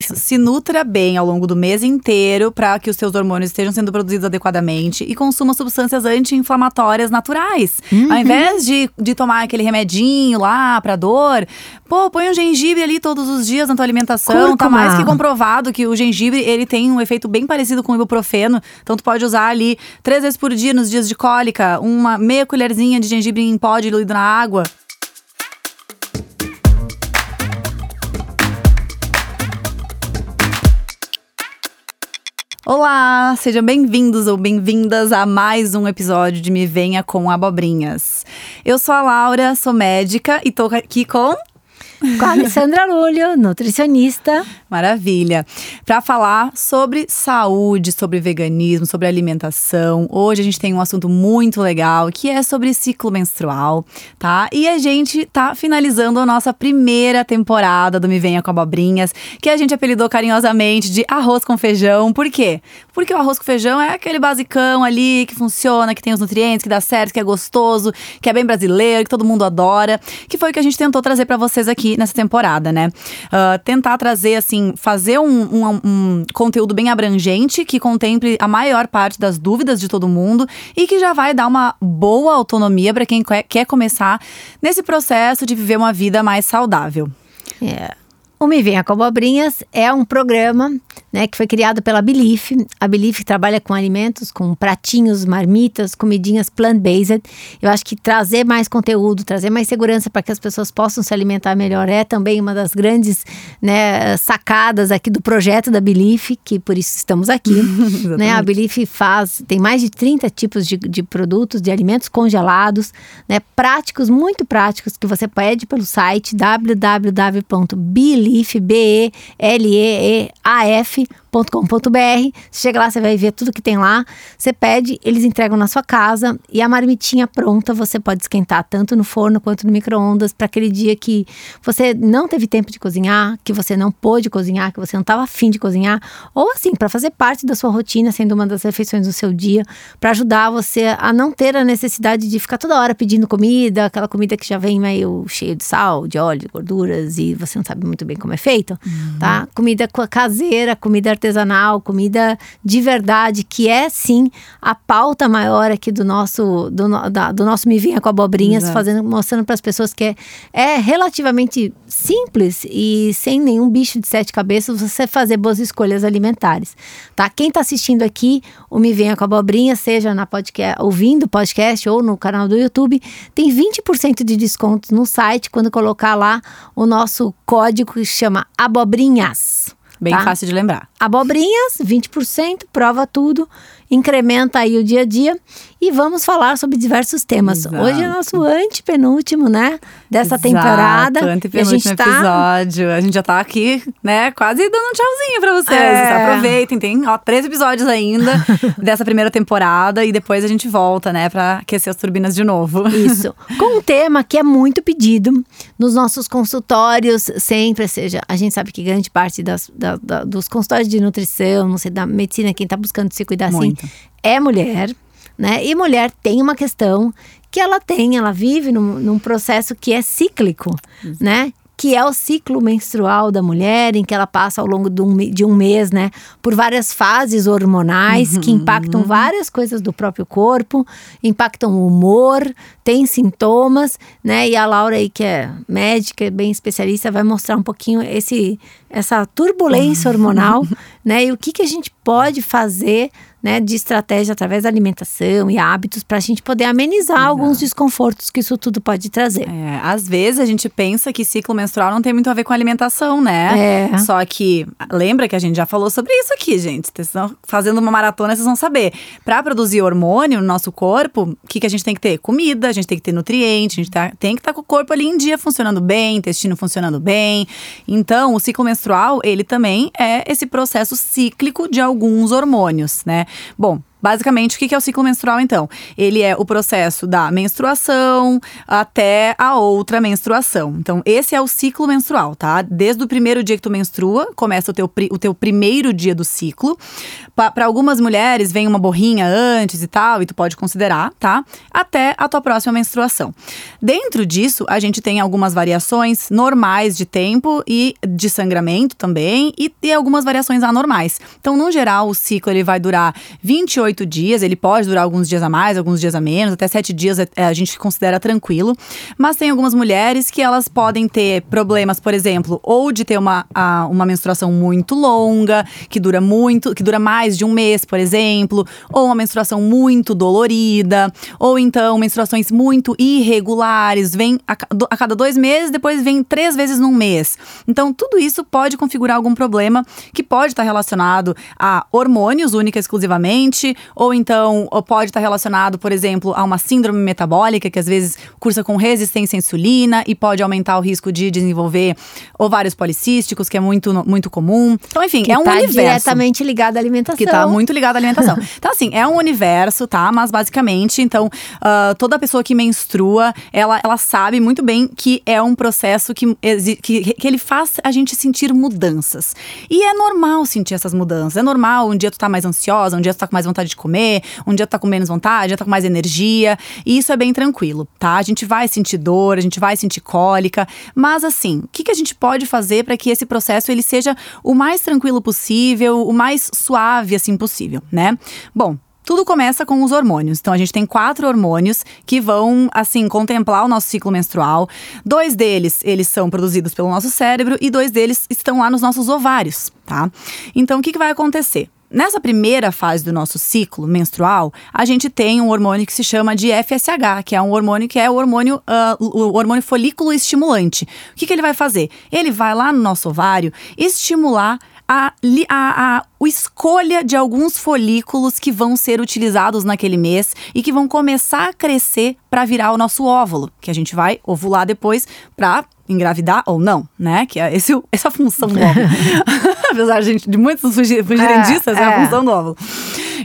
Se nutra bem ao longo do mês inteiro para que os seus hormônios estejam sendo produzidos adequadamente e consuma substâncias anti-inflamatórias naturais. Uhum. Ao invés de, de tomar aquele remedinho lá para dor, pô, põe um gengibre ali todos os dias na tua alimentação. Tá Cúrcuma. mais que comprovado que o gengibre ele tem um efeito bem parecido com o ibuprofeno. Então tu pode usar ali três vezes por dia nos dias de cólica, uma meia colherzinha de gengibre em pó diluído na água. Olá, sejam bem-vindos ou bem-vindas a mais um episódio de Me Venha com Abobrinhas. Eu sou a Laura, sou médica e tô aqui com Com a Alessandra Lulho, nutricionista. Maravilha. Para falar sobre saúde, sobre veganismo, sobre alimentação. Hoje a gente tem um assunto muito legal que é sobre ciclo menstrual, tá? E a gente tá finalizando a nossa primeira temporada do Me Venha com Abobrinhas, que a gente apelidou carinhosamente de arroz com feijão. Por quê? Porque o arroz com feijão é aquele basicão ali que funciona, que tem os nutrientes, que dá certo, que é gostoso, que é bem brasileiro, que todo mundo adora, que foi o que a gente tentou trazer para vocês aqui nessa temporada, né? Ah, tentar trazer, assim, fazer um, um- um conteúdo bem abrangente que contemple a maior parte das dúvidas de todo mundo e que já vai dar uma boa autonomia para quem quer- quer começar nesse processo de viver uma vida mais saudável. É. O Me Venha com Abobrinhas é um programa né, que foi criado pela Belief. A Belief trabalha com alimentos, com pratinhos, marmitas, comidinhas plant-based. Eu acho que trazer mais conteúdo, trazer mais segurança para que as pessoas possam se alimentar melhor é também uma das grandes né, sacadas aqui do projeto da Belief, que por isso estamos aqui. né? A Belief faz, tem mais de 30 tipos de, de produtos, de alimentos congelados, né, práticos, muito práticos, que você pede pelo site www.belief, selfie Você chega lá, você vai ver tudo que tem lá. Você pede, eles entregam na sua casa e a marmitinha pronta você pode esquentar tanto no forno quanto no micro-ondas para aquele dia que você não teve tempo de cozinhar, que você não pôde cozinhar, que você não estava afim de cozinhar, ou assim, para fazer parte da sua rotina, sendo uma das refeições do seu dia, para ajudar você a não ter a necessidade de ficar toda hora pedindo comida, aquela comida que já vem meio cheia de sal, de óleo, de gorduras e você não sabe muito bem como é feito, tá? Comida co- caseira, comida artesanal, comida de verdade, que é sim a pauta maior aqui do nosso do, da- do nosso Me Vinha com Abobrinhas, Exato. fazendo, mostrando para as pessoas que é, é relativamente simples e sem nenhum bicho de sete cabeças você fazer boas escolhas alimentares, tá? Quem está assistindo aqui, o Me Venha com Abobrinha, seja na podcast, ouvindo o podcast ou no canal do YouTube, tem 20% de desconto no site quando colocar lá o nosso código que chama Abobrinhas. Bem tá? fácil de lembrar. Abobrinhas, 20%, prova tudo, incrementa aí o dia a dia e vamos falar sobre diversos temas. Exato. Hoje é nosso antepenúltimo, né? Dessa Exato, temporada. A antepenúltimo gente tá. episódio. A gente já tá aqui, né, quase dando um tchauzinho pra vocês. É. Aproveitem, tem ó, três episódios ainda dessa primeira temporada e depois a gente volta, né, pra aquecer as turbinas de novo. Isso. Com um tema que é muito pedido nos nossos consultórios, sempre, ou seja, a gente sabe que grande parte das, da- da- dos consultórios de nutrição, não sei, da medicina, quem tá buscando se cuidar Muito. assim, é mulher, né? E mulher tem uma questão que ela tem, ela vive num, num processo que é cíclico, né? Que é o ciclo menstrual da mulher, em que ela passa ao longo de um, de um mês, né? Por várias fases hormonais que impactam várias coisas do próprio corpo, impactam o humor, tem sintomas, né? E a Laura aí, que é médica, bem especialista, vai mostrar um pouquinho esse, essa turbulência hormonal, né? E o que, que a gente pode fazer né, de estratégia através da alimentação e hábitos para a gente poder amenizar alguns desconfortos que isso tudo pode trazer. É, às vezes a gente pensa que ciclo menstrual não tem muito a ver com alimentação, né? É. Só que lembra que a gente já falou sobre isso aqui, gente. Vocês estão fazendo uma maratona, vocês vão saber. Para produzir hormônio no nosso corpo, o que, que a gente tem que ter? Comida, a gente tem que ter nutriente, a gente tá- tem que estar com o corpo ali em dia funcionando bem, intestino funcionando bem. Então, o ciclo menstrual, ele também é esse processo cíclico de alguns hormônios, né? Bom, Basicamente, o que é o ciclo menstrual, então? Ele é o processo da menstruação até a outra menstruação. Então, esse é o ciclo menstrual, tá? Desde o primeiro dia que tu menstrua, começa o teu, o teu primeiro dia do ciclo. Para algumas mulheres, vem uma borrinha antes e tal, e tu pode considerar, tá? Até a tua próxima menstruação. Dentro disso, a gente tem algumas variações normais de tempo e de sangramento também, e, e algumas variações anormais. Então, no geral, o ciclo ele vai durar 28 oito dias, ele pode durar alguns dias a mais, alguns dias a menos, até sete dias é, a gente considera tranquilo. Mas tem algumas mulheres que elas podem ter problemas, por exemplo, ou de ter uma, uma menstruação muito longa, que dura muito, que dura mais de um mês, por exemplo, ou uma menstruação muito dolorida, ou então menstruações muito irregulares, vem a, a cada dois meses, depois vem três vezes num mês. Então, tudo isso pode configurar algum problema que pode estar relacionado a hormônios única exclusivamente, ou então ou pode estar relacionado, por exemplo, a uma síndrome metabólica, que às vezes cursa com resistência à insulina e pode aumentar o risco de desenvolver ovários policísticos, que é muito, muito comum. Então, enfim, que é um tá universo. diretamente ligado à alimentação. Que tá muito ligado à alimentação. então, assim, é um universo, tá? Mas basicamente, então, uh, toda pessoa que menstrua, ela, ela sabe muito bem que é um processo que, que, que ele faz a gente sentir mudanças. E é normal sentir essas mudanças. É normal um dia tu tá mais ansiosa, um dia tu tá com mais vontade vontade de comer, um dia tá com menos vontade, já tá com mais energia. E isso é bem tranquilo, tá? A gente vai sentir dor, a gente vai sentir cólica, mas assim, o que, que a gente pode fazer para que esse processo ele seja o mais tranquilo possível, o mais suave assim possível, né? Bom, tudo começa com os hormônios. Então a gente tem quatro hormônios que vão assim contemplar o nosso ciclo menstrual. Dois deles, eles são produzidos pelo nosso cérebro e dois deles estão lá nos nossos ovários, tá? Então o que, que vai acontecer? Nessa primeira fase do nosso ciclo menstrual, a gente tem um hormônio que se chama de FSH, que é um hormônio que é o hormônio, uh, o hormônio folículo estimulante. O que, que ele vai fazer? Ele vai lá no nosso ovário estimular a, a, a, a escolha de alguns folículos que vão ser utilizados naquele mês e que vão começar a crescer para virar o nosso óvulo, que a gente vai ovular depois para engravidar ou não, né? Que é esse, essa função do óvulo. Apesar de, de muitos fugirem é, disso, essa é. é a função do óvulo.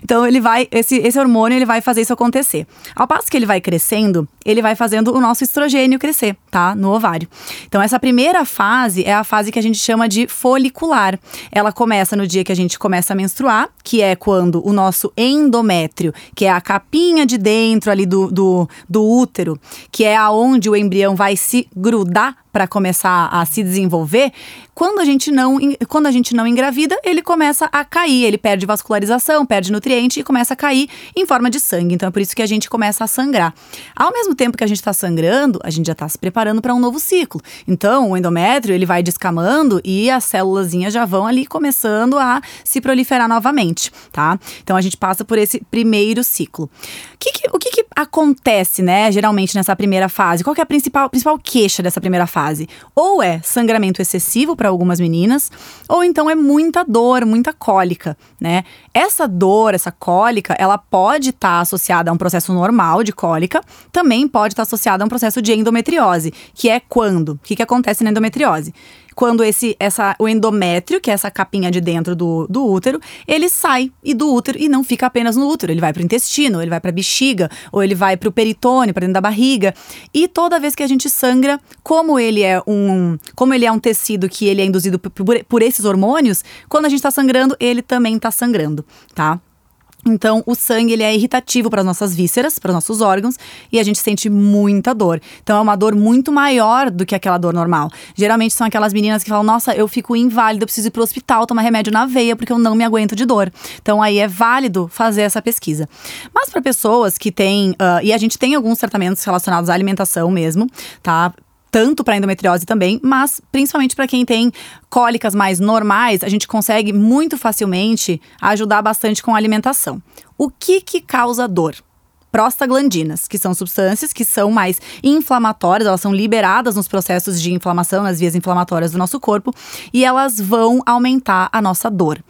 Então ele vai, esse, esse hormônio ele vai fazer isso acontecer. Ao passo que ele vai crescendo, ele vai fazendo o nosso estrogênio crescer, tá? No ovário. Então essa primeira fase é a fase que a gente chama de folicular. Ela começa no dia que a gente começa a menstruar, que é quando o nosso endométrio, que é a capinha de dentro ali do, do, do útero, que é aonde o embrião vai se grudar para começar a se desenvolver, quando a gente não quando a gente não engravida, ele começa a cair, ele perde vascularização, perde nutriente e começa a cair em forma de sangue. Então é por isso que a gente começa a sangrar. Ao mesmo tempo que a gente está sangrando, a gente já está se preparando para um novo ciclo. Então o endométrio ele vai descamando e as células já vão ali começando a se proliferar novamente, tá? Então a gente passa por esse primeiro ciclo. O que, que o que, que acontece, né, geralmente nessa primeira fase? Qual é a principal, principal queixa dessa primeira fase? Ou é sangramento excessivo para algumas meninas, ou então é muita dor, muita cólica, né? Essa dor, essa cólica, ela pode estar tá associada a um processo normal de cólica, também pode estar tá associada a um processo de endometriose, que é quando? O que, que acontece na endometriose? Quando esse, essa, o endométrio, que é essa capinha de dentro do, do útero, ele sai e do útero e não fica apenas no útero. Ele vai para o intestino, ele vai para a bexiga, ou ele vai para o peritônio, para dentro da barriga. E toda vez que a gente sangra, como ele é um, como ele é um tecido que ele é induzido por, por esses hormônios, quando a gente está sangrando, ele também está sangrando, tá? Então, o sangue ele é irritativo para as nossas vísceras, para os nossos órgãos, e a gente sente muita dor. Então, é uma dor muito maior do que aquela dor normal. Geralmente são aquelas meninas que falam: Nossa, eu fico inválida, eu preciso ir para o hospital tomar remédio na veia porque eu não me aguento de dor. Então, aí é válido fazer essa pesquisa. Mas para pessoas que têm, uh, e a gente tem alguns tratamentos relacionados à alimentação mesmo, tá? Tanto para endometriose também, mas principalmente para quem tem cólicas mais normais, a gente consegue muito facilmente ajudar bastante com a alimentação. O que que causa dor? prostaglandinas, que são substâncias que são mais inflamatórias, elas são liberadas nos processos de inflamação, nas vias inflamatórias do nosso corpo, e elas vão aumentar a nossa dor.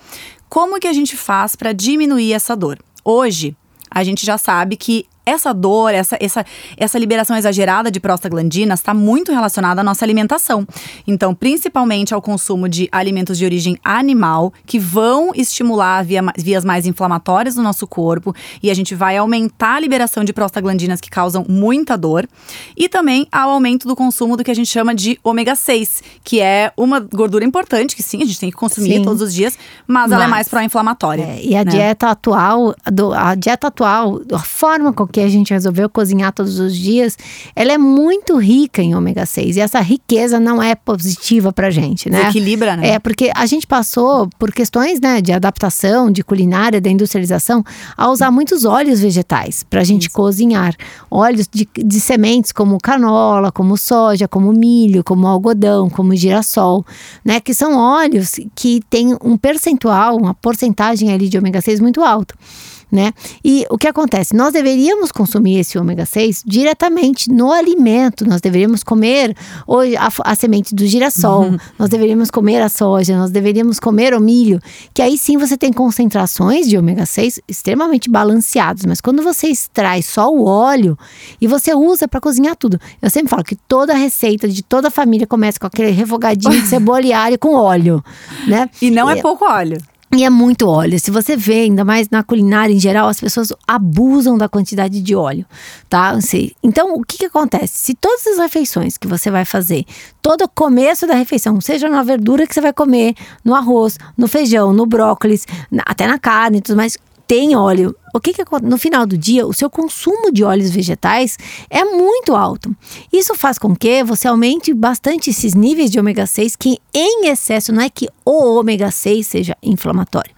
Como que a gente faz para diminuir essa dor? Hoje, a gente já sabe que essa dor, essa, essa, essa liberação exagerada de prostaglandinas está muito relacionada à nossa alimentação. Então, principalmente ao consumo de alimentos de origem animal, que vão estimular via, vias mais inflamatórias do nosso corpo, e a gente vai aumentar a liberação de prostaglandinas que causam muita dor, e também ao aumento do consumo do que a gente chama de ômega 6, que é uma gordura importante, que sim, a gente tem que consumir sim. todos os dias, mas, mas ela é mais pró-inflamatória. É, e a né? dieta atual, do, a dieta atual, a forma com que a gente resolveu cozinhar todos os dias, ela é muito rica em ômega 6. E essa riqueza não é positiva pra gente, né? Equilibra, né? É, porque a gente passou por questões, né, de adaptação, de culinária, da industrialização, a usar muitos óleos vegetais pra gente Isso. cozinhar. Óleos de, de sementes como canola, como soja, como milho, como algodão, como girassol, né? Que são óleos que têm um percentual, uma porcentagem ali de ômega 6 muito alto né? E o que acontece? Nós deveríamos consumir esse ômega 6 diretamente no alimento. Nós deveríamos comer hoje a, a semente do girassol, uhum. nós deveríamos comer a soja, nós deveríamos comer o milho, que aí sim você tem concentrações de ômega 6 extremamente balanceados. Mas quando você extrai só o óleo e você usa para cozinhar tudo, eu sempre falo que toda receita de toda família começa com aquele refogadinho de cebola e alho com óleo, né? E não é pouco óleo. E é muito óleo. Se você vê, ainda mais na culinária em geral, as pessoas abusam da quantidade de óleo, tá? Então, o que, que acontece? Se todas as refeições que você vai fazer, todo o começo da refeição, seja na verdura que você vai comer, no arroz, no feijão, no brócolis, até na carne e tudo mais, tem óleo, o que, que no final do dia o seu consumo de óleos vegetais é muito alto. Isso faz com que você aumente bastante esses níveis de ômega 6, que em excesso não é que o ômega 6 seja inflamatório.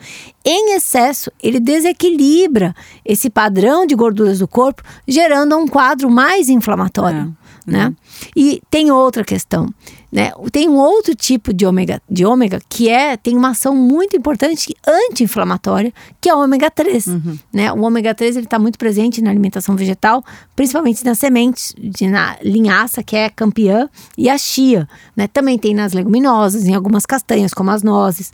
Em excesso, ele desequilibra esse padrão de gorduras do corpo, gerando um quadro mais inflamatório. É. Né? Uhum. E tem outra questão. Né? Tem um outro tipo de ômega, de ômega que é tem uma ação muito importante anti-inflamatória, que é o ômega 3. Uhum. Né? O ômega 3 está muito presente na alimentação vegetal, principalmente nas sementes, de, na linhaça, que é campeã, e a chia. Né? Também tem nas leguminosas, em algumas castanhas, como as nozes.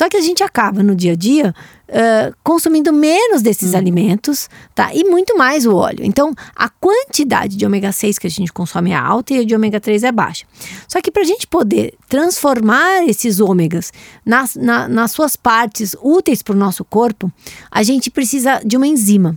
Só que a gente acaba no dia a dia uh, consumindo menos desses hum. alimentos, tá? E muito mais o óleo. Então, a quantidade de ômega 6 que a gente consome é alta e a de ômega 3 é baixa. Só que para a gente poder transformar esses ômegas nas, na, nas suas partes úteis para o nosso corpo, a gente precisa de uma enzima.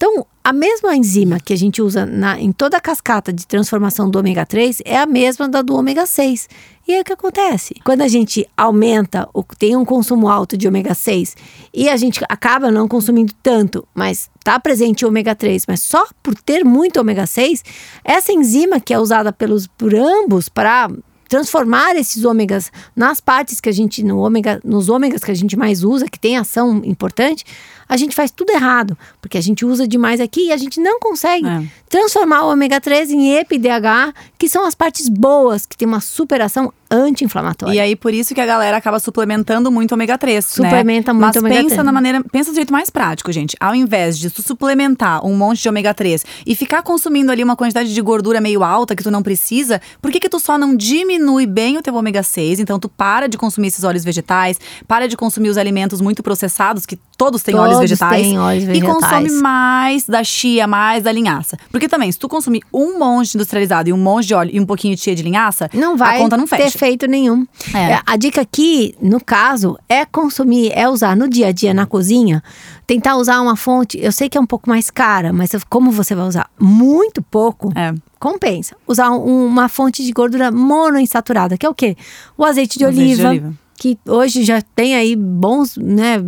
Então, a mesma enzima que a gente usa na, em toda a cascata de transformação do ômega 3 é a mesma da do ômega 6. E aí o que acontece? Quando a gente aumenta, tem um consumo alto de ômega 6 e a gente acaba não consumindo tanto, mas está presente ômega 3, mas só por ter muito ômega 6, essa enzima que é usada pelos, por ambos para transformar esses ômegas nas partes que a gente no ômega, nos ômegas que a gente mais usa, que tem ação importante, a gente faz tudo errado, porque a gente usa demais aqui e a gente não consegue é. Transformar o ômega 3 em EPDH, que são as partes boas, que tem uma superação anti-inflamatória. E aí por isso que a galera acaba suplementando muito ômega 3, né? Suplementa né? muito Mas ômega pensa 3. na maneira, pensa do jeito mais prático, gente. Ao invés de tu suplementar um monte de ômega 3 e ficar consumindo ali uma quantidade de gordura meio alta que tu não precisa, por que que tu só não diminui bem o teu ômega 6? Então tu para de consumir esses óleos vegetais, para de consumir os alimentos muito processados que todos têm todos óleos vegetais têm óleos vegetais. e consome mais da chia, mais da linhaça. Porque também, se tu consumir um monte industrializado e um monte de óleo e um pouquinho de chia de linhaça, não vai a conta não fecha. ter efeito nenhum. É. é. A dica aqui, no caso, é consumir, é usar no dia a dia na cozinha, tentar usar uma fonte, eu sei que é um pouco mais cara, mas como você vai usar muito pouco, é compensa. Usar um, uma fonte de gordura monoinsaturada, que é o quê? O azeite de, o oliva, azeite de oliva, que hoje já tem aí bons, né,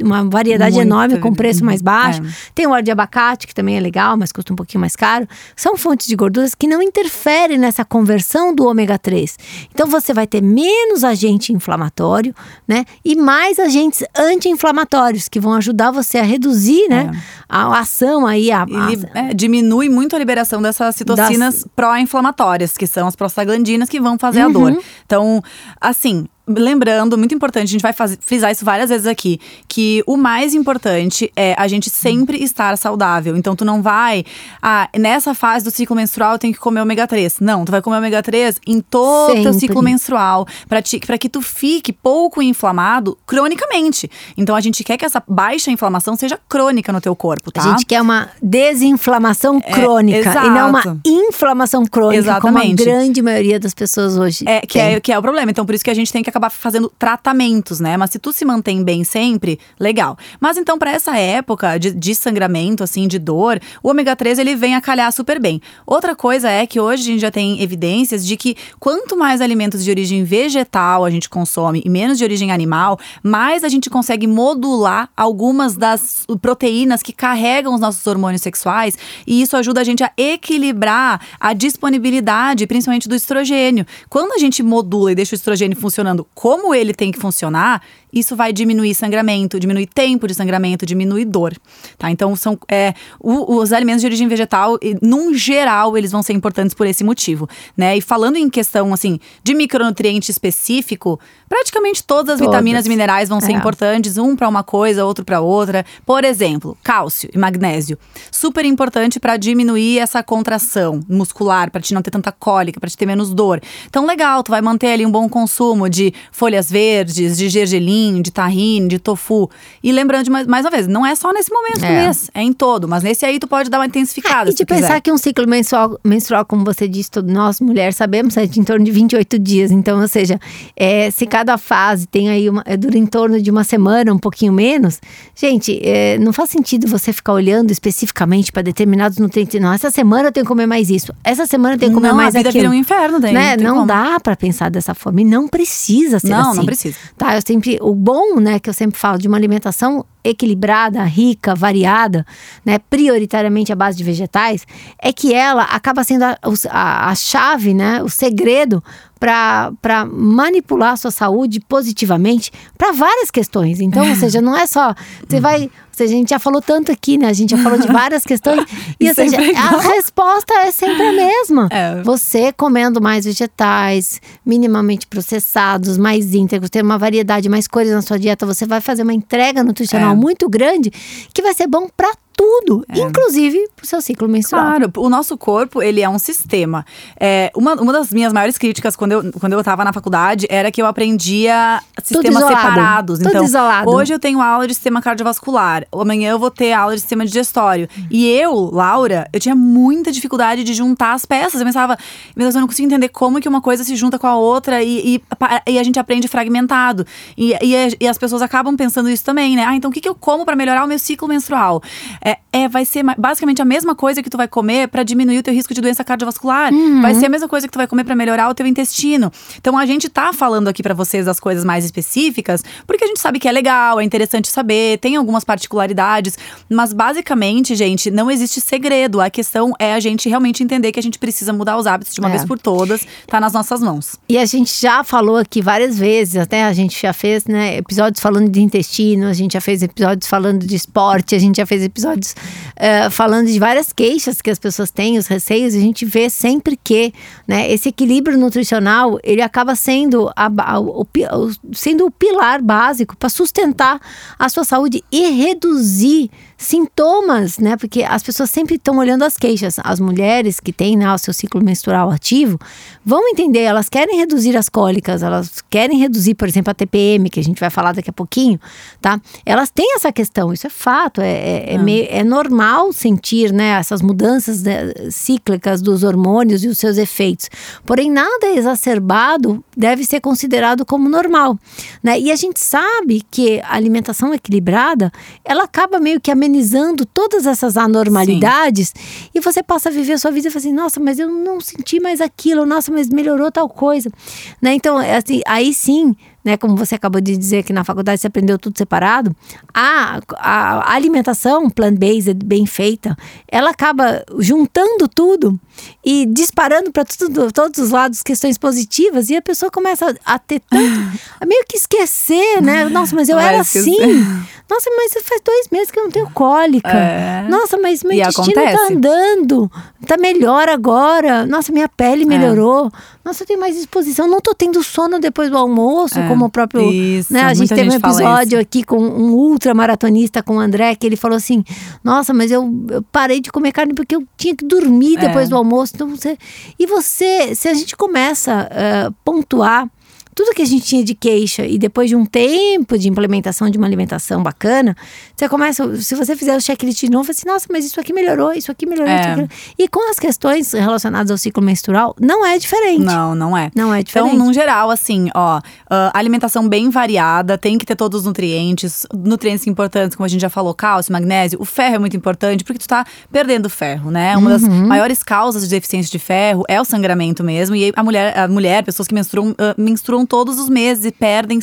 uma variedade Muito enorme com preço mais baixo. É. Tem o óleo de abacate, que também é legal, mas custa um pouquinho mais caro. São fontes de gorduras que não interferem nessa conversão do ômega 3. Então você vai ter menos agente inflamatório, né, e mais agentes anti-inflamatórios que vão ajudar você a reduzir, né, é. a, ação aí a, a é, diminui muito a liberação dessas citocinas das... pró-inflamatórias, que são as prostaglandinas que vão fazer uhum. a dor. Então, assim, lembrando, muito importante, a gente vai fazer, frisar isso várias vezes aqui, que o mais importante é a gente sempre estar saudável. Então tu não vai, ah, nessa fase do ciclo menstrual eu tenho que comer ômega 3. Não, tu vai comer ômega 3 em todo o teu ciclo menstrual, para que tu fique pouco inflamado cronicamente. Então a gente quer que essa baixa inflamação seja crônica no teu corpo, tá? A gente quer uma desinflamação é, crônica e não uma inflamação crônica, Exatamente. como a grande maioria das pessoas hoje. É, que é, que é o problema. Então por isso que a gente tem que acabar fazendo tratamentos, né? Mas se tu se mantém bem sempre, legal. Mas então para essa época de, de sangramento, assim, de dor, o ômega 3 ele vem a calhar super bem. Outra coisa é que hoje a gente já tem evidências de que quanto mais alimentos de origem vegetal a gente consome e menos de origem animal, mais a gente consegue modular algumas das proteínas que carregam os nossos hormônios sexuais e isso ajuda a gente a equilibrar a disponibilidade, principalmente do estrogênio. Quando a gente modula e deixa o estrogênio funcionando como ele tem que funcionar, isso vai diminuir sangramento, diminuir tempo de sangramento, diminuir dor, tá? Então são é, o, os alimentos de origem vegetal, num geral, eles vão ser importantes por esse motivo, né? E falando em questão assim de micronutriente específico, praticamente todas as todas. vitaminas e minerais vão ser é. importantes, um para uma coisa, outro para outra. Por exemplo, cálcio e magnésio, super importante para diminuir essa contração muscular, para te não ter tanta cólica, para te ter menos dor. Então legal, tu vai manter ali um bom consumo de folhas verdes, de gergelim de tahine, de tofu. E lembrando mais, mais uma vez, não é só nesse momento é. do mês, é em todo. Mas nesse aí tu pode dar uma intensificada. É, e de pensar quiser. que um ciclo menstrual, menstrual, como você disse, todos nós mulheres sabemos, é de em torno de 28 dias. Então, ou seja, é, se cada fase tem aí uma, é, dura em torno de uma semana, um pouquinho menos, gente, é, não faz sentido você ficar olhando especificamente para determinados nutrientes. Não, essa semana eu tenho que comer mais isso. Essa semana eu tenho que comer não, mais a vida aquilo. vira um inferno daí. Né? Não, não dá para pensar dessa forma e não precisa ser não, assim. Não, não precisa. Tá, eu sempre o bom, né, que eu sempre falo de uma alimentação equilibrada, rica, variada, né, prioritariamente à base de vegetais, é que ela acaba sendo a, a, a chave, né, o segredo para manipular a sua saúde positivamente para várias questões. Então, ou seja, não é só. Você vai. Ou seja, a gente já falou tanto aqui, né? A gente já falou de várias questões. E, ou seja, a resposta é sempre a mesma. É. Você comendo mais vegetais, minimamente processados, mais íntegros, ter uma variedade, mais cores na sua dieta, você vai fazer uma entrega nutricional é. muito grande que vai ser bom para tudo, é. inclusive pro seu ciclo menstrual. Claro, o nosso corpo, ele é um sistema. É, uma, uma das minhas maiores críticas quando eu, quando eu tava na faculdade era que eu aprendia sistemas separados. Tudo então, isolado. hoje eu tenho aula de sistema cardiovascular, amanhã eu vou ter aula de sistema digestório. E eu, Laura, eu tinha muita dificuldade de juntar as peças. Eu pensava, meu Deus, eu não consigo entender como que uma coisa se junta com a outra e, e, e a gente aprende fragmentado. E, e, e, as pessoas acabam pensando isso também, né? Ah, então o que, que eu como para melhorar o meu ciclo menstrual? É, é, vai ser basicamente a mesma coisa que tu vai comer para diminuir o teu risco de doença cardiovascular. Uhum. Vai ser a mesma coisa que tu vai comer para melhorar o teu intestino. Então a gente tá falando aqui para vocês das coisas mais específicas, porque a gente sabe que é legal, é interessante saber, tem algumas particularidades, mas basicamente, gente, não existe segredo. A questão é a gente realmente entender que a gente precisa mudar os hábitos de uma é. vez por todas, tá nas nossas mãos. E a gente já falou aqui várias vezes, até a gente já fez, né, episódios falando de intestino, a gente já fez episódios falando de esporte, a gente já fez episódios episódios uh, falando de várias queixas que as pessoas têm, os receios, a gente vê sempre que né, esse equilíbrio nutricional ele acaba sendo, a, a, o, sendo o pilar básico para sustentar a sua saúde e reduzir sintomas, né? Porque as pessoas sempre estão olhando as queixas. As mulheres que têm né, o seu ciclo menstrual ativo vão entender, elas querem reduzir as cólicas, elas querem reduzir, por exemplo, a TPM, que a gente vai falar daqui a pouquinho, tá? Elas têm essa questão, isso é fato, é, é, é, meio, é normal sentir, né, essas mudanças né, cíclicas dos hormônios e os seus efeitos. Porém, nada exacerbado deve ser considerado como normal, né? E a gente sabe que a alimentação equilibrada, ela acaba meio que amenizando amenizando todas essas anormalidades sim. e você passa a viver a sua vida e fala assim, nossa, mas eu não senti mais aquilo, nossa, mas melhorou tal coisa. Né? Então, é assim, aí sim né, como você acabou de dizer que na faculdade você aprendeu tudo separado, a, a alimentação plant-based bem feita, ela acaba juntando tudo e disparando para todos os lados questões positivas e a pessoa começa a ter tanto, a meio que esquecer, né? Nossa, mas eu era assim. Nossa, mas faz dois meses que eu não tenho cólica. É. Nossa, mas meu E intestino tá acontece. andando. Tá melhor agora. Nossa, minha pele melhorou. Nossa, eu tenho mais disposição. Não tô tendo sono depois do almoço, É, como o próprio. isso, né? A gente teve um gente fala episódio aqui com um ultramaratonista com o André, que ele falou assim: Nossa, mas eu, eu parei de comer carne porque eu tinha que dormir É. depois do almoço. Então você. E você, se a gente começa a pontuar tudo que a gente tinha de queixa e depois de um tempo de implementação de uma alimentação bacana, você começa, se você fizer o checklist de novo, assim, nossa, mas isso aqui melhorou, isso aqui melhorou. É. Isso aqui... E com as questões relacionadas ao ciclo menstrual, não é diferente. Não, não é. Não é Então, diferente. num geral, assim, ó, ah, alimentação bem variada, tem que ter todos os nutrientes, nutrientes importantes, como a gente já falou, cálcio, magnésio, o ferro é muito importante, porque tu tá perdendo ferro, né? Uma das Uhum. maiores causas de deficiência de ferro é o sangramento mesmo, e a mulher, a mulher pessoas que menstruam, ah, menstruam todos os meses e perdem,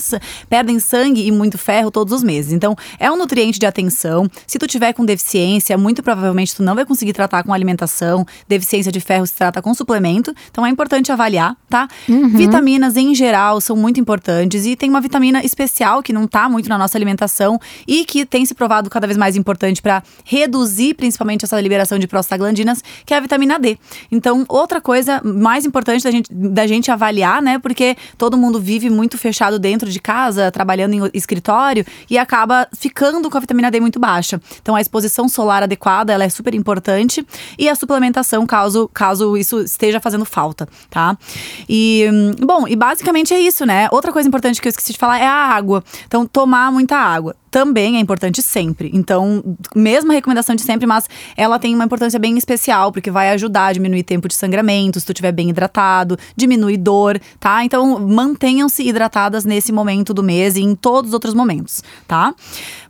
perdem sangue e muito ferro todos os meses. Então, é um nutriente de atenção. Se tu tiver com deficiência, muito provavelmente tu não vai conseguir tratar com alimentação. Deficiência de ferro se trata com suplemento. Então, é importante avaliar, tá? Vitaminas em geral são muito importantes e tem uma vitamina especial que não tá muito na nossa alimentação e que tem se provado cada vez mais importante para reduzir principalmente essa liberação de prostaglandinas, que é a vitamina D. Então, outra coisa mais importante da gente, da gente avaliar, né? Porque todo mundo vive muito fechado dentro de casa, trabalhando em escritório e acaba ficando com a vitamina D muito baixa. Então, a exposição solar adequada, ela é super importante e a suplementação, caso, caso isso esteja fazendo falta, tá? E, hum, bom, e basicamente é isso, né? Outra coisa importante que eu esqueci de falar é a água. Então, tomar muita água também é importante sempre. Então, mesma recomendação de sempre, mas ela tem uma importância bem especial, porque vai ajudar a diminuir tempo de sangramento, se tu estiver bem hidratado, diminui dor, tá? Então, mantenham-se hidratadas nesse momento do mês e em todos os outros momentos, tá?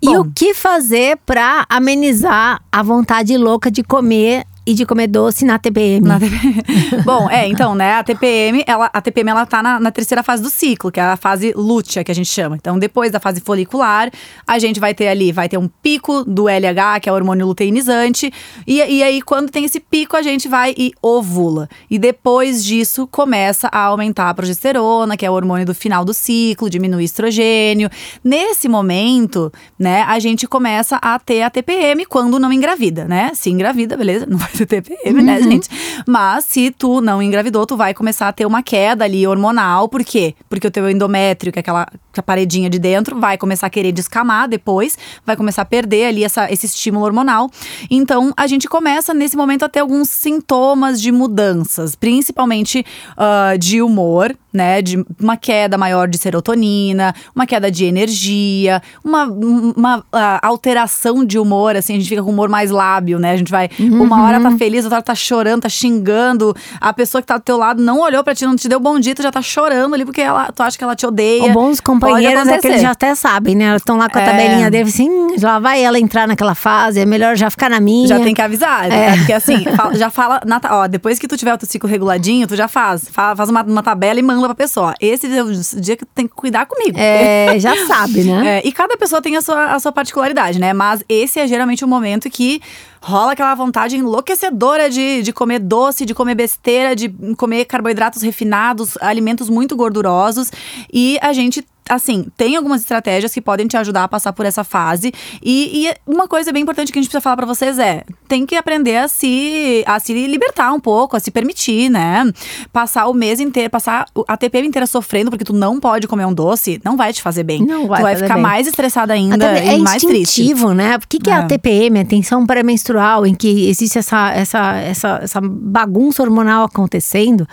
E Bom, o que fazer pra amenizar a vontade louca de comer e de comer doce na TPM? Na TPM. Bom, é, então, né, a TPM, ela, a TPM, ela tá na, na terceira fase do ciclo, que é a fase lútea, que a gente chama. Então, depois da fase folicular, a gente vai ter ali, vai ter um pico do LH, que é o hormônio luteinizante, e, e aí, quando tem esse pico, a gente vai e ovula. E depois disso, começa a aumentar a progesterona, que é o hormônio do final do ciclo, diminui o estrogênio. Nesse momento, né, a gente começa a ter a TPM quando não engravida, né? Se engravida, beleza, não vai TPM, né, gente? Mas se tu não engravidou, tu vai começar a ter uma queda ali hormonal. Por quê? Porque o teu endométrio, que é aquela que a paredinha de dentro, vai começar a querer descamar depois, vai começar a perder ali essa, esse estímulo hormonal. Então, a gente começa nesse momento a ter alguns sintomas de mudanças, principalmente ah, de humor, né? De uma queda maior de serotonina, uma queda de energia, uma, uma ah, alteração de humor, assim, a gente fica com humor mais lábio, né? A gente vai, uma hora tá feliz, outra hora tá chorando, tá xingando. A pessoa que tá do teu lado não olhou pra ti, não te deu bom dia, tu já tá chorando ali porque ela, tu acha que ela te odeia. Ou bons Pode é que eles já até sabem, né? Elas estão lá com a É. tabelinha deles, assim, "Hum, já vai ela entrar naquela fase, é melhor já ficar na minha. Já tem que avisar, né? Porque assim, já fala, na ó, depois que tu tiver o teu ciclo reguladinho, tu já faz. Fa- Faz uma, uma tabela e manda pra pessoa. Esse é o dia que tu tem que cuidar comigo. É, já sabe, né? É, e cada pessoa tem a sua, a sua particularidade, né? Mas esse é geralmente o momento que rola aquela vontade enlouquecedora de, de comer doce, de comer besteira, de comer carboidratos refinados, alimentos muito gordurosos. E a gente. Assim, tem algumas estratégias que podem te ajudar a passar por essa fase. E, e uma coisa bem importante que a gente precisa falar pra vocês é: tem que aprender a se, a se libertar um pouco, a se permitir, né? Passar o mês inteiro, passar a TPM inteira sofrendo porque tu não pode comer um doce, não vai te fazer bem. Não vai tu vai ficar bem. mais estressada ainda é e mais triste. né? O que, que é. a É. TPM? A tensão pré-menstrual, em que existe essa, essa, essa, essa bagunça hormonal acontecendo,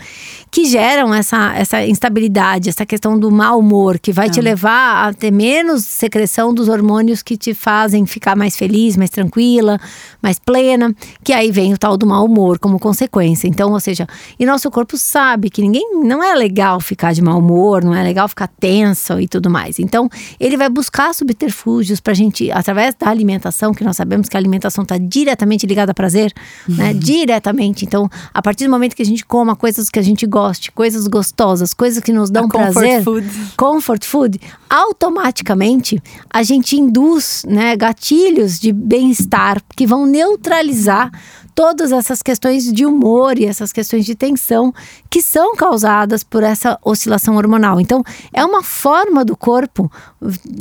que geram essa, essa instabilidade, essa questão do mau humor, que vai te levar a ter menos secreção dos hormônios que te fazem ficar mais feliz, mais tranquila, mais plena, que aí vem o tal do mau humor como consequência. Então, ou seja, e nosso corpo sabe que ninguém não é legal ficar de mau humor, não é legal ficar tenso e tudo mais. Então, ele vai buscar subterfúgios pra gente, através da alimentação, que nós sabemos que a alimentação está diretamente ligada a prazer, né? Diretamente. Então, a partir do momento que a gente coma coisas que a gente goste, coisas gostosas, coisas que nos dão A comfort prazer, food. comfort food, automaticamente a gente induz né, gatilhos de bem-estar que vão neutralizar todas essas questões de humor e essas questões de tensão que são causadas por essa oscilação hormonal. Então, é uma forma do corpo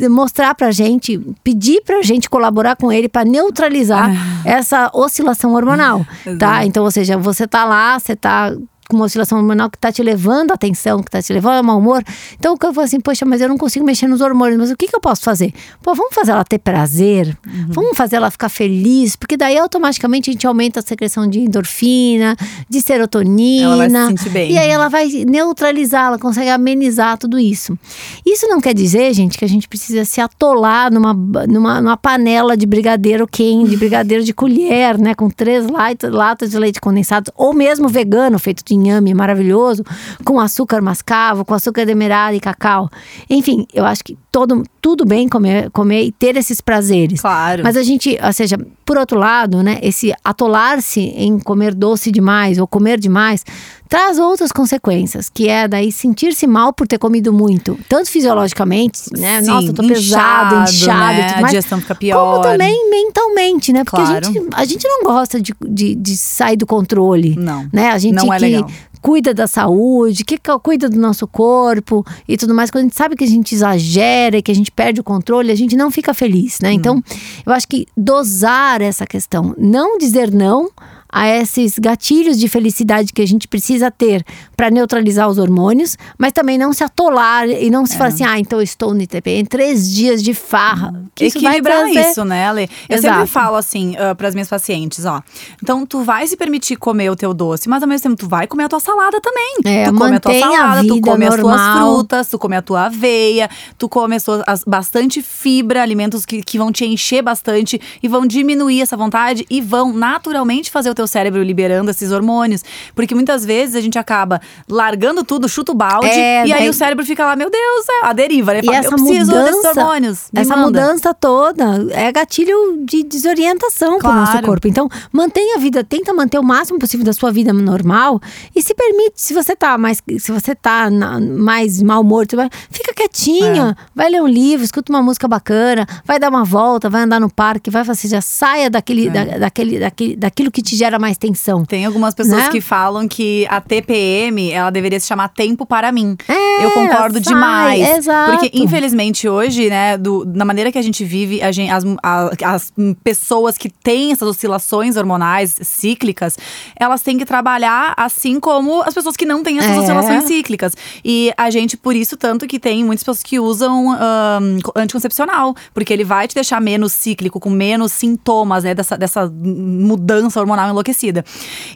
mostrar pra gente, pedir pra gente colaborar com ele para neutralizar ah. essa oscilação hormonal, tá? Então, ou seja, você tá lá, você tá com uma oscilação hormonal que está te levando a atenção, que está te levando a mau humor. Então o que eu falo assim, poxa, mas eu não consigo mexer nos hormônios, mas o que, que eu posso fazer? Pô, vamos fazer ela ter prazer, uhum. vamos fazer ela ficar feliz, porque daí automaticamente a gente aumenta a secreção de endorfina, de serotonina. Ela vai se sentir bem. E aí ela vai neutralizar, ela consegue amenizar tudo isso. Isso não quer dizer, gente, que a gente precisa se atolar numa, numa, numa panela de brigadeiro quente, de brigadeiro de colher, né, com três latas de leite condensado, ou mesmo vegano, feito de inhame maravilhoso, com açúcar mascavo, com açúcar demerara e cacau. Enfim, eu acho que todo, tudo bem comer, comer e ter esses prazeres. Claro. Mas a gente, ou seja, por outro lado, né, esse atolar-se em comer doce demais ou comer demais traz outras consequências, que é daí sentir-se mal por ter comido muito, tanto fisiologicamente, né? Sim, Nossa, tô pesado, inchado, né? tudo mais, a digestão fica pior. Como também mentalmente, né? Porque claro. a, gente, a gente não gosta de, de, de sair do controle. Não. Né? A gente não é que, legal cuida da saúde, que cuida do nosso corpo e tudo mais. Quando a gente sabe que a gente exagera, que a gente perde o controle, a gente não fica feliz, né? Então, eu acho que dosar essa questão, não dizer não a esses gatilhos de felicidade que a gente precisa ter para neutralizar os hormônios, mas também não se atolar e não se é. falar assim, ah, então eu estou no ITP em três dias de farra. Que Equilibrar isso, isso, né, Ale? Eu Exato. sempre falo assim uh, para as minhas pacientes, ó. Então tu vai se permitir comer o teu doce, mas ao mesmo tempo tu vai comer a tua salada também. É, tu come a tua salada, a tu come normal. as tuas frutas, tu come a tua aveia, tu come as tuas, as, bastante fibra, alimentos que, que vão te encher bastante e vão diminuir essa vontade e vão naturalmente fazer o teu cérebro liberando esses hormônios. Porque muitas vezes a gente acaba largando tudo, chuta o balde, é, e aí o cérebro fica lá, meu Deus, é a deriva, né? E Fala, essa eu preciso mudança, desses hormônios. Essa manda. mudança toda é gatilho de desorientação claro. para o nosso corpo. Então, mantenha a vida, tenta manter o máximo possível da sua vida normal e se permite, se você tá mais, se você tá na, mais mal morto, fica quietinha, é. vai ler um livro, escuta uma música bacana, vai dar uma volta, vai andar no parque, vai fazer, já saia daquele, é. da, daquele, daquele, daquilo que te gera mais tensão. Tem algumas pessoas né? que falam que a TPM, ela deveria se chamar tempo para mim. É, eu concordo sai, demais. Exato. Porque, infelizmente, hoje, né, do, na maneira que a gente vive, a gente, as, a, as pessoas que têm essas oscilações hormonais cíclicas, elas têm que trabalhar assim como as pessoas que não têm essas é. oscilações cíclicas. E a gente, por isso, tanto que tem muitas pessoas que usam um, anticoncepcional, porque ele vai te deixar menos cíclico, com menos sintomas, né, dessa, dessa mudança hormonal enlouquecida.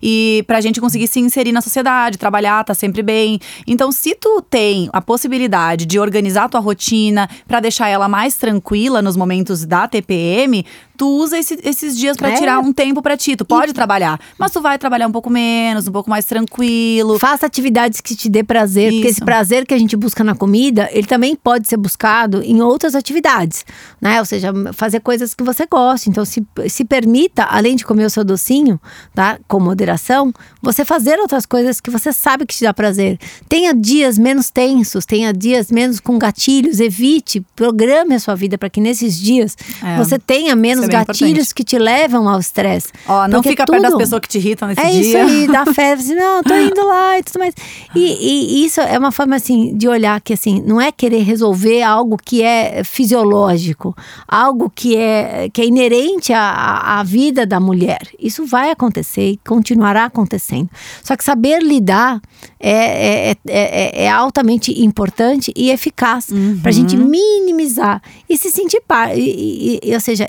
E pra gente conseguir se inserir na sociedade, trabalhar, tá sempre bem. Então, se tu tem a possibilidade de organizar tua rotina para deixar ela mais tranquila nos momentos da TPM, tu usa esse, esses dias para é. tirar um tempo para ti. Tu pode e... trabalhar, mas tu vai trabalhar um pouco menos, um pouco mais tranquilo. Faça atividades que te dê prazer, Isso. porque esse prazer que a gente busca na comida, ele também pode ser buscado em outras atividades, né? Ou seja, fazer coisas que você gosta. Então, se, se permita, além de comer o seu docinho, tá? Com moderação, você fazer outras coisas que você sabe que te dá prazer. Tenha dias menos tensos, tenha dias menos com gatilhos, evite, programe a sua vida para que nesses dias é. você tenha menos gatilhos importante. que te levam ao estresse. Ó, não fica tudo... perto das pessoas que te irritam nesse é dia. É isso aí, dá fé, assim, não, tô indo lá e tudo mais. E, e, isso é uma forma, assim, de olhar que, assim, não é querer resolver algo que é fisiológico, algo que é, que é inerente à, à vida da mulher. Isso vai acontecer e continuará acontecendo. Só que saber lidar é, é, é, é altamente importante e eficaz uhum. para a gente minimizar e se sentir par, e, e, ou seja,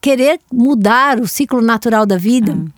querer mudar o ciclo natural da vida. Uhum.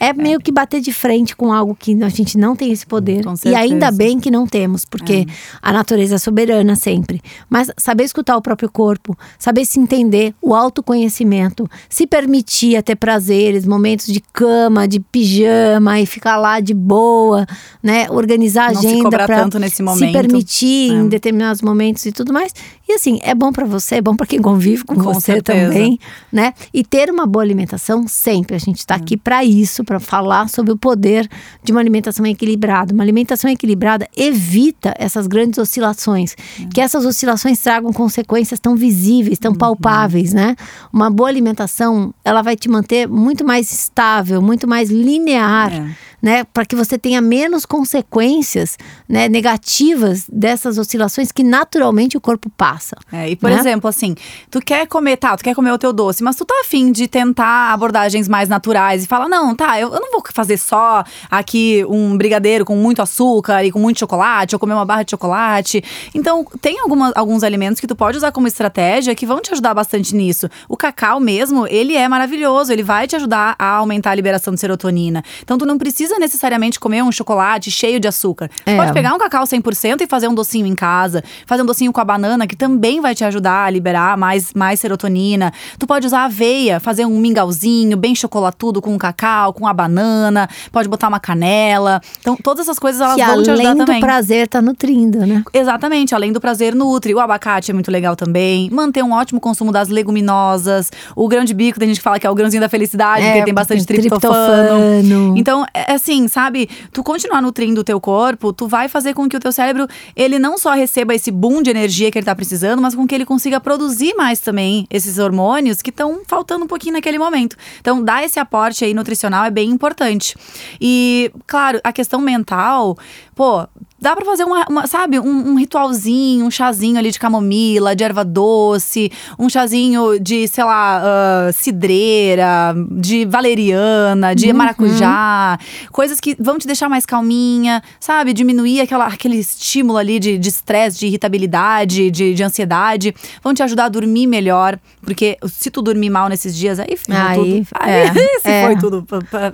É meio que bater de frente com algo que a gente não tem esse poder. E ainda bem que não temos, porque é. a natureza é soberana sempre. Mas saber escutar o próprio corpo, saber se entender, o autoconhecimento, se permitir a ter prazeres, momentos de cama, de pijama e ficar lá de boa, né? Organizar a não agenda para se permitir é. em determinados momentos e tudo mais. E assim, é bom para você, é bom para quem convive com, com você certeza. também, né? E ter uma boa alimentação sempre. A gente está é. aqui para isso para falar sobre o poder de uma alimentação equilibrada. Uma alimentação equilibrada evita essas grandes oscilações, é. que essas oscilações tragam consequências tão visíveis, tão uhum. palpáveis, né? Uma boa alimentação, ela vai te manter muito mais estável, muito mais linear. É né, para que você tenha menos consequências né, negativas dessas oscilações que naturalmente o corpo passa. É, e por né? exemplo, assim, tu quer comer, tá, tu quer comer o teu doce, mas tu tá afim de tentar abordagens mais naturais e fala, não, tá, eu, eu não vou fazer só aqui um brigadeiro com muito açúcar e com muito chocolate, ou comer uma barra de chocolate. Então, tem alguma, alguns alimentos que tu pode usar como estratégia que vão te ajudar bastante nisso. O cacau mesmo, ele é maravilhoso, ele vai te ajudar a aumentar a liberação de serotonina. Então, tu não precisa precisa necessariamente comer um chocolate cheio de açúcar. É. Pode pegar um cacau 100% e fazer um docinho em casa. Fazer um docinho com a banana, que também vai te ajudar a liberar mais, mais serotonina. Tu pode usar aveia, fazer um mingauzinho bem chocolatudo com o cacau, com a banana. Pode botar uma canela. Então, todas essas coisas elas que vão te ajudar também. além do prazer, tá nutrindo, né? Exatamente, além do prazer nutre. O abacate é muito legal também. Manter um ótimo consumo das leguminosas. O grão de bico, tem gente que fala que é o grãozinho da felicidade, é, porque tem bastante triptofano. triptofano. Então, é, assim, sabe? Tu continuar nutrindo o teu corpo, tu vai fazer com que o teu cérebro, ele não só receba esse boom de energia que ele tá precisando, mas com que ele consiga produzir mais também esses hormônios que estão faltando um pouquinho naquele momento. Então, dar esse aporte aí nutricional é bem importante. E, claro, a questão mental, pô, Dá pra fazer uma, uma sabe, um, um, ritualzinho, um chazinho ali de camomila, de erva doce, um chazinho de, sei lá, uh, cidreira, de valeriana, de uhum. maracujá. Coisas que vão te deixar mais calminha, sabe? Diminuir aquela, aquele estímulo ali de estresse, de, de, irritabilidade, de, de ansiedade. Vão te ajudar a dormir melhor. Porque se tu dormir mal nesses dias, aí, aí tudo. Aí, é, se é. foi tudo.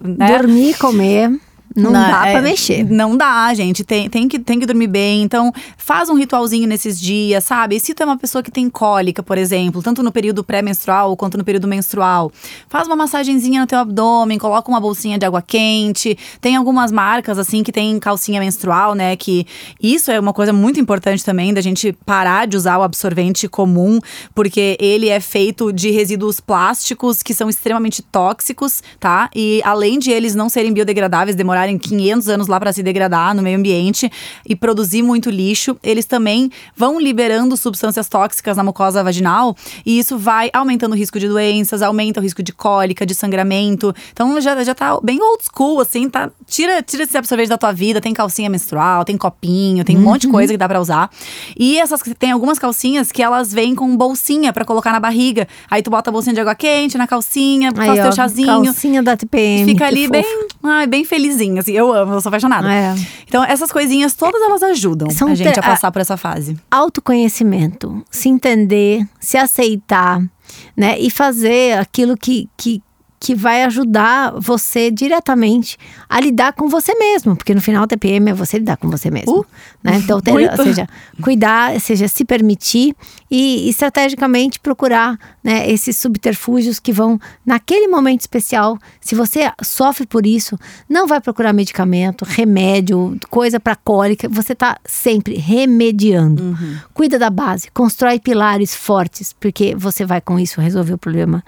Né? Dormir, comer. Não, não dá é, pra mexer. Não dá, gente. Tem, tem, que, tem que dormir bem. Então, faz um ritualzinho nesses dias, sabe? E se tu é uma pessoa que tem cólica, por exemplo, tanto no período pré-menstrual quanto no período menstrual, faz uma massagenzinha no teu abdômen, coloca uma bolsinha de água quente. Tem algumas marcas, assim, que tem calcinha menstrual, né? Que isso é uma coisa muito importante também, da gente parar de usar o absorvente comum, porque ele é feito de resíduos plásticos que são extremamente tóxicos, tá? E além de eles não serem biodegradáveis, demorar demorarem 500 anos lá para se degradar no meio ambiente e produzir muito lixo, eles também vão liberando substâncias tóxicas na mucosa vaginal e isso vai aumentando o risco de doenças, aumenta o risco de cólica, de sangramento. Então já, já tá bem old school, assim, tá? Tira, tira esse absorvente da tua vida, tem calcinha menstrual, tem copinho, tem um uhum. monte de coisa que dá para usar. E essas tem algumas calcinhas que elas vêm com bolsinha para colocar na barriga. Aí tu bota a bolsinha de água quente na calcinha, faz teu chazinho. Calcinha da TPM. Fica ali bem, ai, bem felizinho assim. Eu amo, eu sou apaixonada. É. Então, essas coisinhas todas elas ajudam São a gente a passar por essa fase. Autoconhecimento, se entender, se aceitar, né? E fazer aquilo que, que, que vai ajudar você diretamente a lidar com você mesmo, porque no final o TPM é você lidar com você mesmo, uh, né? Então, ter, ou seja, cuidar, seja, se permitir e estrategicamente procurar, né, esses subterfúgios que vão naquele momento especial, se você sofre por isso, não vai procurar medicamento, remédio, coisa para cólica, você está sempre remediando. Uhum. Cuida da base, constrói pilares fortes, porque você vai com isso resolver o problema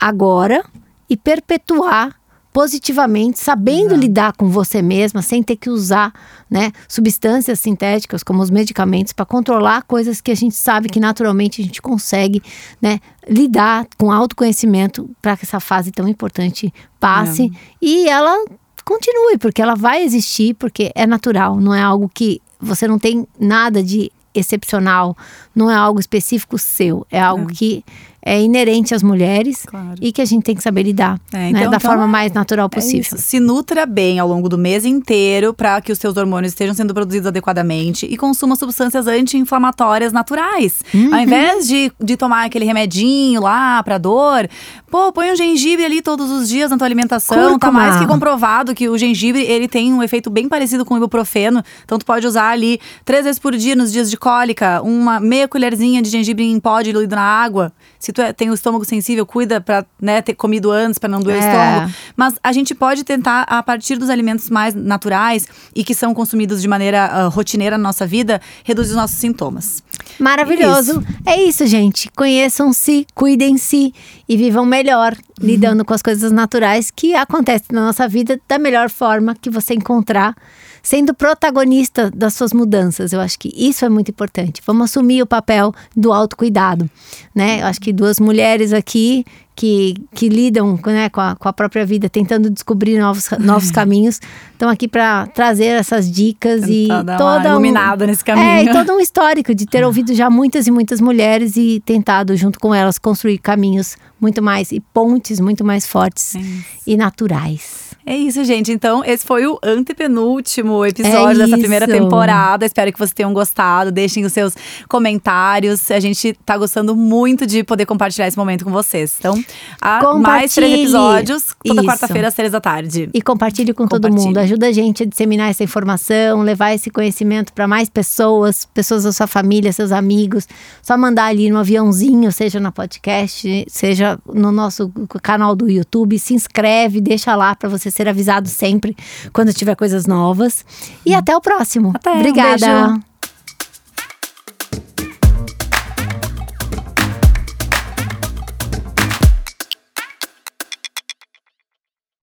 agora e perpetuar positivamente, sabendo lidar com você mesma, sem ter que usar né, substâncias sintéticas como os medicamentos para controlar coisas que a gente sabe que naturalmente a gente consegue né, lidar com autoconhecimento para que essa fase tão importante passe é. e ela continue, porque ela vai existir, porque é natural, não é algo que você não tem nada de excepcional, não é algo específico seu, é algo é. que é inerente às mulheres claro. e que a gente tem que saber lidar é, né, então, né, da então, forma mais natural é possível. É Se nutra bem ao longo do mês inteiro para que os seus hormônios estejam sendo produzidos adequadamente e consuma substâncias anti-inflamatórias naturais. Uhum. Ao invés de, de tomar aquele remedinho lá para dor, pô, põe um gengibre ali todos os dias na tua alimentação. Cúrcuma. Tá mais que comprovado que o gengibre ele tem um efeito bem parecido com o ibuprofeno. Então tu pode usar ali três vezes por dia nos dias de cólica, uma meia colherzinha de gengibre em pó diluído na água. Se que tu é, tem o estômago sensível, cuida pra né, ter comido antes, para não doer É. o estômago. Mas a gente pode tentar, a partir dos alimentos mais naturais e que são consumidos de maneira ah, rotineira na nossa vida, reduzir os nossos sintomas. Maravilhoso. É isso, gente. Conheçam-se, cuidem-se e vivam melhor, lidando com as coisas naturais que acontecem na nossa vida da melhor forma que você encontrar, sendo protagonista das suas mudanças. Eu acho que isso é muito importante. Vamos assumir o papel do autocuidado, né? Eu acho que duas mulheres aqui que, que lidam né, com, a, com a própria vida, tentando descobrir novos, novos caminhos, estão aqui para trazer essas dicas e toda um- iluminada nesse é, caminho. e todo um histórico de ter ouvido já muitas e muitas mulheres e tentado, junto com elas, construir caminhos muito mais e pontes muito mais fortes É e naturais. É isso, gente. Então, esse foi o antepenúltimo episódio É dessa primeira temporada. Espero que vocês tenham gostado. Deixem os seus comentários. A gente tá gostando muito de poder compartilhar esse momento com vocês. Então, há mais três episódios, toda quarta-feira, às três da tarde. E compartilhe com todo mundo. Ajuda a gente a disseminar essa informação, levar esse conhecimento para mais pessoas, pessoas da sua família, seus amigos. Só mandar ali no aviãozinho, seja na podcast, seja no nosso canal do YouTube. Se inscreve, deixa lá para você ser avisado sempre quando tiver coisas novas. E até o próximo. Até, um Obrigada. beijo.